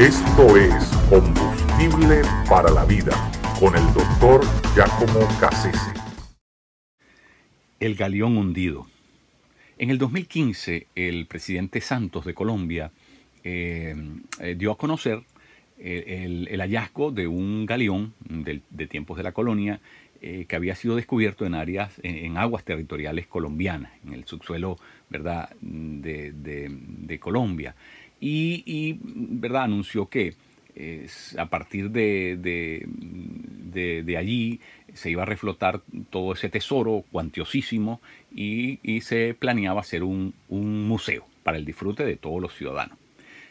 Esto es Combustible para la Vida con el doctor Giacomo Cassese. El galeón hundido. En el 2015, el presidente Santos de Colombia eh, eh, dio a conocer eh, el, hallazgo de un galeón de tiempos de la colonia que había sido descubierto en áreas, en, aguas territoriales colombianas, en el subsuelo ¿verdad? De, Colombia. Y, ¿verdad? anunció que a partir de, de, allí se iba a reflotar todo ese tesoro cuantiosísimo y, se planeaba hacer un, museo para el disfrute de todos los ciudadanos.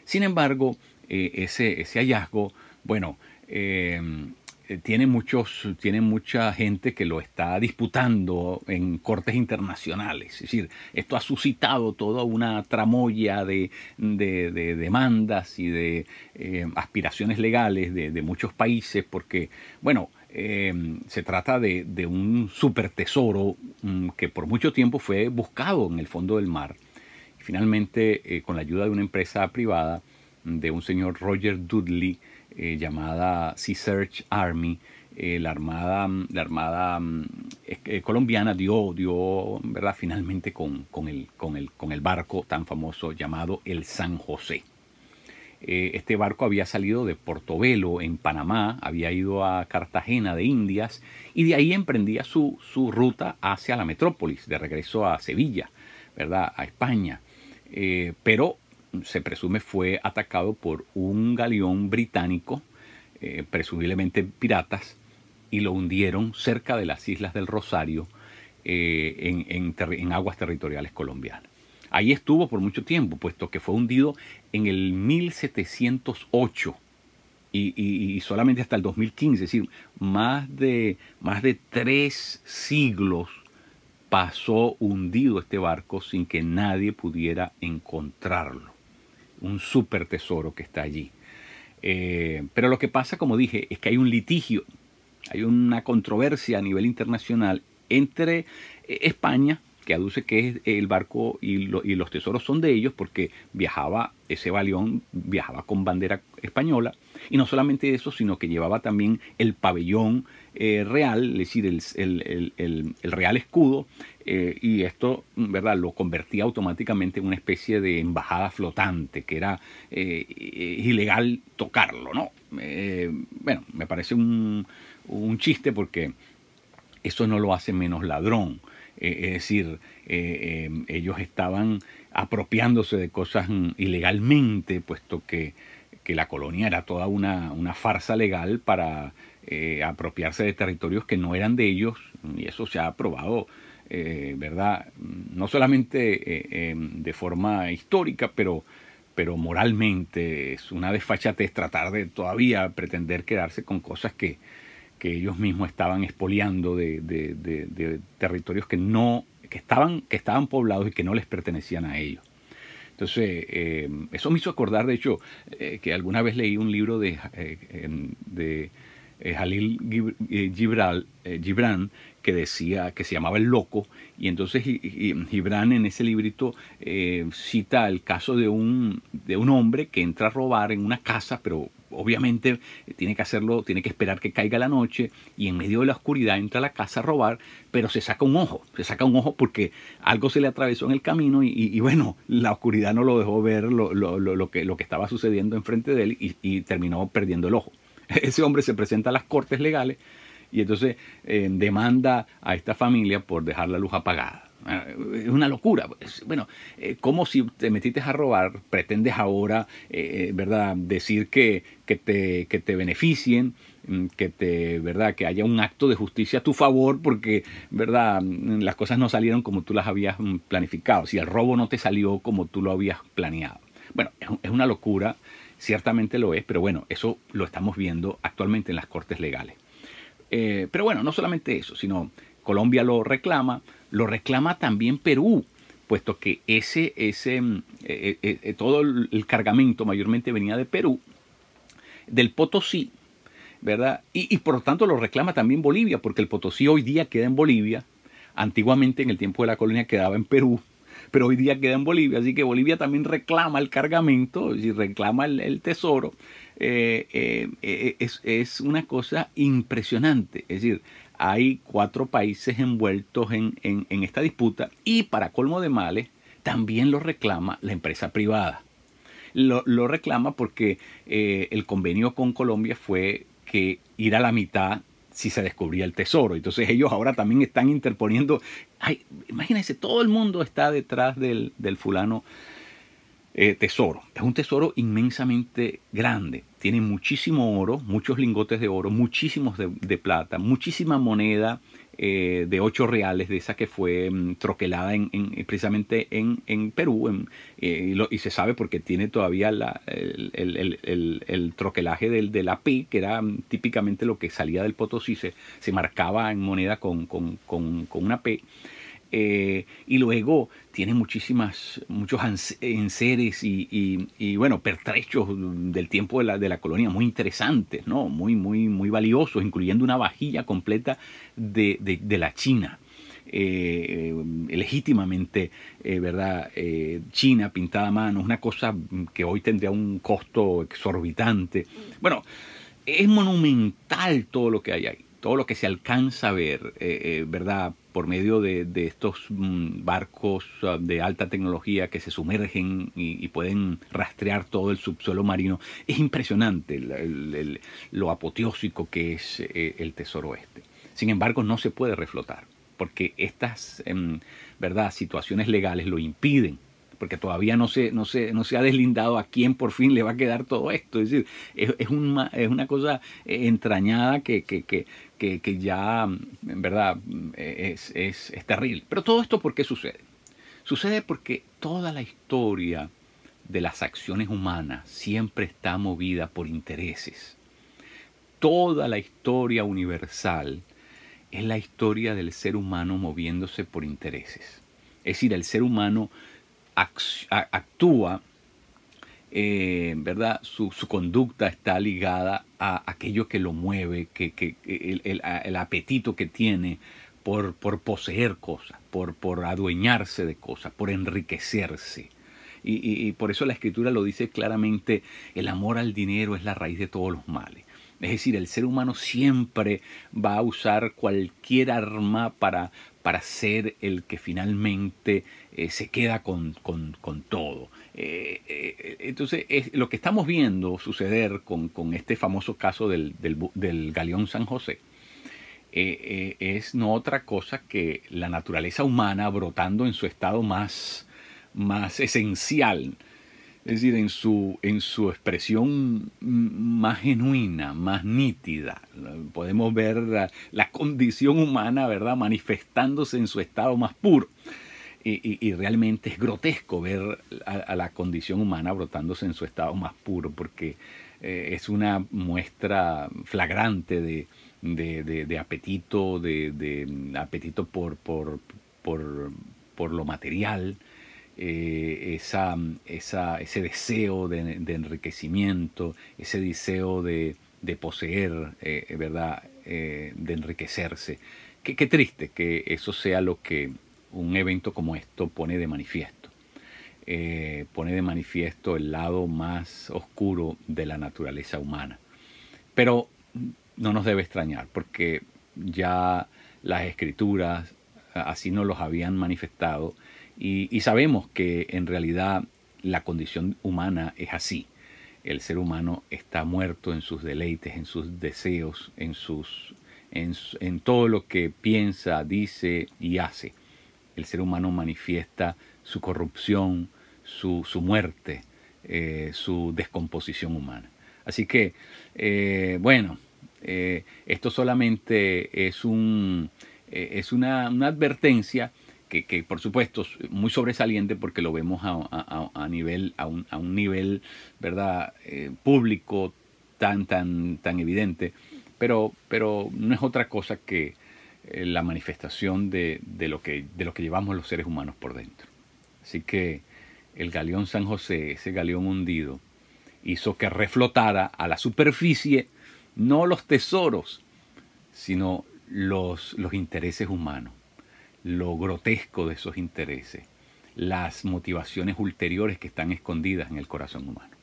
Sin embargo, eh, ese, ese, hallazgo, bueno, eh, tiene, muchos, tiene mucha gente que lo está disputando en cortes internacionales. Es decir, esto ha suscitado toda una tramoya de, demandas y de eh, aspiraciones legales de, muchos países porque, bueno, se trata de, un super tesoro mm, que por mucho tiempo fue buscado en el fondo del mar finalmente, eh, con la ayuda de una empresa privada, de un señor Roger Dudley, eh, llamada Sea Search Army, eh, la armada, la armada mm, colombiana dio, dio ¿verdad? finalmente con, el, con, el, con el barco tan famoso llamado el San José. este barco había salido de Portobelo, en Panamá, había ido a Cartagena de Indias y de ahí emprendía su, su ruta hacia la metrópolis, de regreso a Sevilla, ¿verdad? a España. Eh, pero se presume fue atacado por un galeón británico, eh, presumiblemente piratas, y lo hundieron cerca de las islas del Rosario eh, en, aguas territoriales colombianas. Ahí estuvo por mucho tiempo, puesto que fue hundido en el 1708 y, solamente hasta el 2015, es decir, más de, más de tres siglos pasó hundido este barco sin que nadie pudiera encontrarlo. Un súper tesoro que está allí. Eh, pero lo que pasa, como dije, es que hay un litigio, hay una controversia a nivel internacional entre eh, España, que aduce que el barco y, los tesoros son de ellos porque viajaba, ese baleón viajaba con bandera española, y no solamente eso, sino que llevaba también el pabellón eh, real, es decir, el, real escudo, eh, y esto ¿verdad? lo convertía automáticamente en una especie de embajada flotante, que era eh, ilegal tocarlo, ¿no? bueno, me parece un, un, chiste porque eso no lo hace menos ladrón. es decir, ellos estaban apropiándose de cosas ilegalmente, puesto que que la colonia era toda una, farsa legal para eh, apropiarse de territorios que no eran de ellos, y eso se ha probado, eh, ¿verdad? No solamente eh, de forma histórica, pero, pero moralmente es una desfachatez tratar de todavía pretender quedarse con cosas que, que ellos mismos estaban expoliando de, de, territorios que no que estaban, que estaban poblados y que no les pertenecían a ellos. Entonces, eh, eso me hizo acordar, de hecho, eh, que alguna vez leí un libro de, eh, de Jalil Gibran que decía que se llamaba El Loco, y entonces Gibran en ese librito cita el caso de un, de un hombre que entra a robar en una casa, pero obviamente tiene que hacerlo, tiene que esperar que caiga la noche y en medio de la oscuridad entra a la casa a robar, pero se saca un ojo, se saca un ojo porque algo se le atravesó en el camino y, bueno, la oscuridad no lo dejó ver lo, que, lo que estaba sucediendo enfrente de él y, terminó perdiendo el ojo. Ese hombre se presenta a las cortes legales y entonces eh, demanda a esta familia por dejar la luz apagada. Es una locura. Bueno, eh, como si te metiste a robar, pretendes ahora, eh, eh, ¿verdad?, decir que, que, te, que te beneficien, mm, que te, ¿verdad?, que haya un acto de justicia a tu favor porque, ¿verdad?, mm, las cosas no salieron como tú las habías mm, planificado, si el robo no te salió como tú lo habías planeado. Bueno, es una locura, ciertamente lo es, pero bueno, eso lo estamos viendo actualmente en las cortes legales. Pero bueno, no solamente eso, sino Colombia lo reclama, lo reclama también Perú, puesto que ese, ese, mm, eh, eh, eh, todo el cargamento mayormente venía de Perú, del Potosí, ¿verdad? Y, por lo tanto lo reclama también Bolivia, porque el Potosí hoy día queda en Bolivia, antiguamente en el tiempo de la colonia quedaba en Perú, pero hoy día queda en Bolivia, así que Bolivia también reclama el cargamento, y reclama el, tesoro. Eh, eh, es, es, una cosa impresionante, es decir, hay cuatro países envueltos en, en, esta disputa y para colmo de males, también lo reclama la empresa privada. Lo, lo reclama porque el convenio con Colombia fue que ir a la mitad si se descubría el tesoro. Entonces ellos ahora también están interponiendo, imagínense, todo el mundo está detrás del, fulano eh, tesoro. Es un tesoro inmensamente grande. Tiene muchísimo oro, muchos lingotes de oro, muchísimos de plata, muchísima moneda eh, de 8 reales, de esa que fue mm, troquelada en, precisamente en, Perú, eh, y, se sabe porque tiene todavía la, el, troquelaje del, de la P, que era mm, típicamente lo que salía del Potosí, se, se marcaba en moneda con, con, con una P. Eh, y luego tiene muchísimas, muchos enseres y, bueno, pertrechos del tiempo de la, de la, colonia muy interesantes, ¿no? Muy, muy, muy valiosos, incluyendo una vajilla completa de, de, la China. Eh, legítimamente, eh, ¿verdad? China pintada a mano, una cosa que hoy tendría un costo exorbitante. Bueno, es monumental todo lo que hay ahí, todo lo que se alcanza a ver, ¿verdad? Por medio de, estos mm, barcos ah, de alta tecnología que se sumergen y, pueden rastrear todo el subsuelo marino. Es impresionante lo apoteósico que es eh, el tesoro este. Sin embargo, no se puede reflotar, porque estas em, ¿verdad? situaciones legales lo impiden porque todavía no se, no, se, no se ha deslindado a quién por fin le va a quedar todo esto. Es decir, es, es, una, es una cosa entrañada que, que, que, que, ya, en verdad, es, es, es terrible. Pero todo esto, ¿por qué sucede? Sucede porque toda la historia de las acciones humanas siempre está movida por intereses. Toda la historia universal es la historia del ser humano moviéndose por intereses. Es decir, el ser humano actúa eh, ¿verdad? Su, conducta está ligada a aquello que lo mueve, que, el, apetito que tiene por, por poseer cosas, por, por, adueñarse de cosas, por enriquecerse. Y, por eso la escritura lo dice claramente, el amor al dinero es la raíz de todos los males. Es decir, el ser humano siempre va a usar cualquier arma para, para ser el que finalmente eh, se queda con, con, todo. Eh, eh, entonces, es, lo que estamos viendo suceder con, con este famoso caso del, del, del galeón San José es no otra cosa que la naturaleza humana brotando en su estado más, más esencial, es decir, en su, en su expresión más genuina, más nítida. Podemos ver la, condición humana, ¿verdad?, manifestándose en su estado más puro. Y, realmente es grotesco ver a, la condición humana brotándose en su estado más puro, porque eh, es una muestra flagrante de, de, apetito, de, apetito por, por, por, por lo material, eh, ese deseo de, enriquecimiento, ese deseo de, poseer, eh, ¿verdad? Eh, de enriquecerse. Qué, qué, triste que eso sea lo que un evento como esto pone de manifiesto. pone de manifiesto el lado más oscuro de la naturaleza humana. Pero no nos debe extrañar, porque ya las escrituras así nos los habían manifestado y, sabemos que en realidad la condición humana es así. El ser humano está muerto en sus deleites, en sus deseos, en, sus, en, todo lo que piensa, dice y hace. El ser humano manifiesta su corrupción, su, muerte, eh, su descomposición humana. Así que, eh, bueno, eh, esto solamente es, un, es una, una advertencia que, por supuesto es muy sobresaliente porque lo vemos a, nivel, a un, nivel ¿verdad? Eh, público tan, tan, tan evidente, pero, pero no es otra cosa que eh, la manifestación de, lo que, de que llevamos los seres humanos por dentro. Así que el galeón San José, ese galeón hundido, hizo que reflotara a la superficie no los tesoros, sino los, los intereses humanos lo grotesco de esos intereses, las motivaciones ulteriores que están escondidas en el corazón humano.